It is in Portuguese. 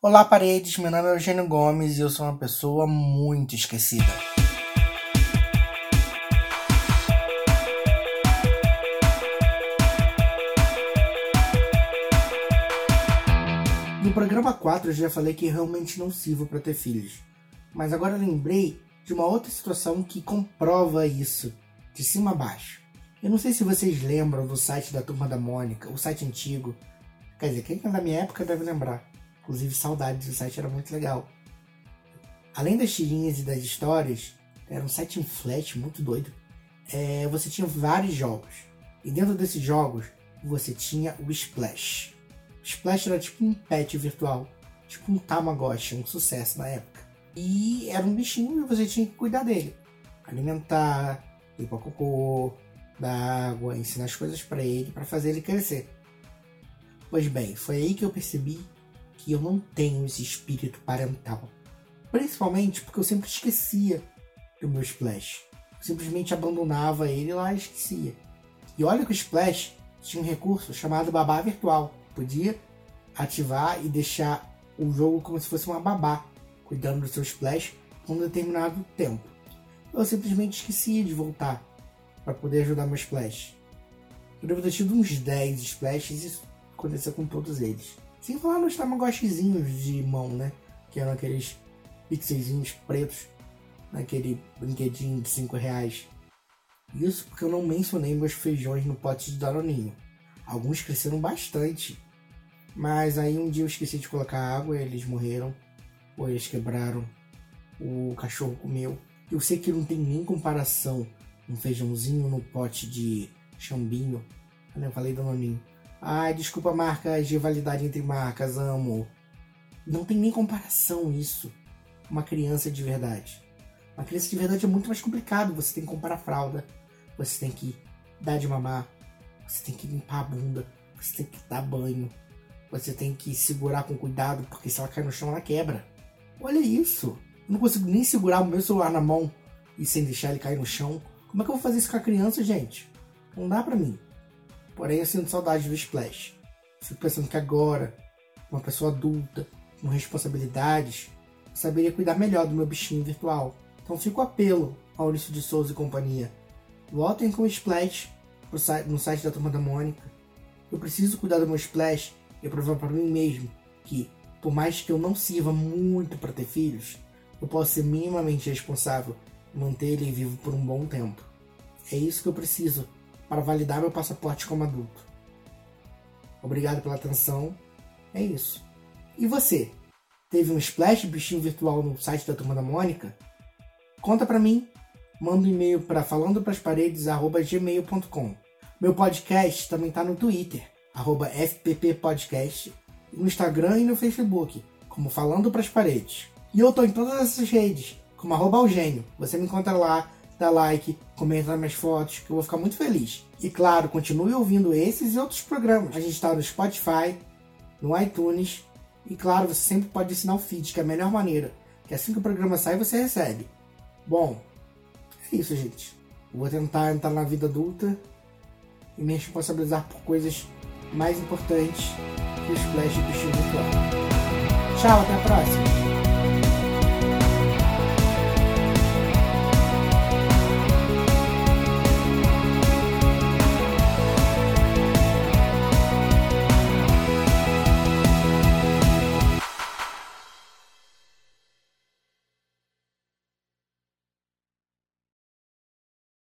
Olá, paredes. Meu nome é Eugênio Gomes e eu sou uma pessoa muito esquecida. No programa 4 eu já falei que realmente não sirvo para ter filhos. Mas agora lembrei de uma outra situação que comprova isso, de cima a baixo. Eu não sei se vocês lembram do site da Turma da Mônica, o site antigo. Quer dizer, quem é da minha época deve lembrar. Inclusive, saudades, o site era muito legal. Além das tirinhas e das histórias, era um site em flash muito doido. É, você tinha vários jogos. E dentro desses jogos, você tinha o Splash. O Splash era tipo um pet virtual, tipo um Tamagotchi, um sucesso na época. E era um bichinho e você tinha que cuidar dele. Alimentar, limpar cocô, dar água, ensinar as coisas para ele, para fazer ele crescer. Pois bem, foi aí que eu percebi que eu não tenho esse espírito parental. Principalmente porque eu sempre esquecia do meu Splash. Eu simplesmente abandonava ele lá e esquecia. E olha que o Splash tinha um recurso chamado babá virtual. Podia ativar e deixar o jogo como se fosse uma babá, cuidando do seu Splash por um determinado tempo. Eu simplesmente esquecia de voltar para poder ajudar meu Splash. Eu devo ter tido uns 10 Splashes e isso aconteceu com todos eles. Sem falar nos tamagotchizinhos de mão, né? Que eram aqueles pixelzinhos pretos naquele brinquedinho de 5 reais. Isso porque eu não mencionei meus feijões no pote de danoninho. Alguns cresceram bastante. Mas aí um dia eu esqueci de colocar água e eles morreram. Ou eles quebraram. O cachorro comeu. Eu sei que não tem nem comparação um feijãozinho no pote de chambinho. Eu falei danoninho. Ai, desculpa marcas de validade entre marcas, amo. Não tem nem comparação isso. Uma criança de verdade. Uma criança de verdade é muito mais complicado. Você tem que comprar a fralda, você tem que dar de mamar, você tem que limpar a bunda, você tem que dar banho, você tem que segurar com cuidado, porque se ela cair no chão, ela quebra. Olha isso. Eu não consigo nem segurar o meu celular na mão e sem deixar ele cair no chão. Como é que eu vou fazer isso com a criança, gente? Não dá pra mim. Porém, eu sinto saudade do Splash. Fico pensando que agora, uma pessoa adulta, com responsabilidades, saberia cuidar melhor do meu bichinho virtual. Então fica o apelo, Maurício de Souza e companhia. Voltem com o Splash no site da Turma da Mônica. Eu preciso cuidar do meu Splash e provar para mim mesmo que, por mais que eu não sirva muito para ter filhos, eu posso ser minimamente responsável e manter ele vivo por um bom tempo. É isso que eu preciso para validar meu passaporte como adulto. Obrigado pela atenção. É isso. E você? Teve um splash bichinho virtual no site da Turma da Mônica? Conta pra mim. Manda um e-mail para falandoprasparedes@gmail.com. Meu podcast também tá no Twitter, arroba FPPpodcast, no Instagram e no Facebook, como Falando Pras Paredes. E eu tô em todas essas redes, como arroba Eugênio. Você me encontra lá dá like, comenta nas minhas fotos, que eu vou ficar muito feliz. E claro, continue ouvindo esses e outros programas. A gente está no Spotify, no iTunes. E claro, você sempre pode assinar o feed, que é a melhor maneira. Que assim que o programa sai, você recebe. Bom, é isso, gente. Eu vou tentar entrar na vida adulta e me responsabilizar por coisas mais importantes que o Splash do Virtual. Tchau, até a próxima!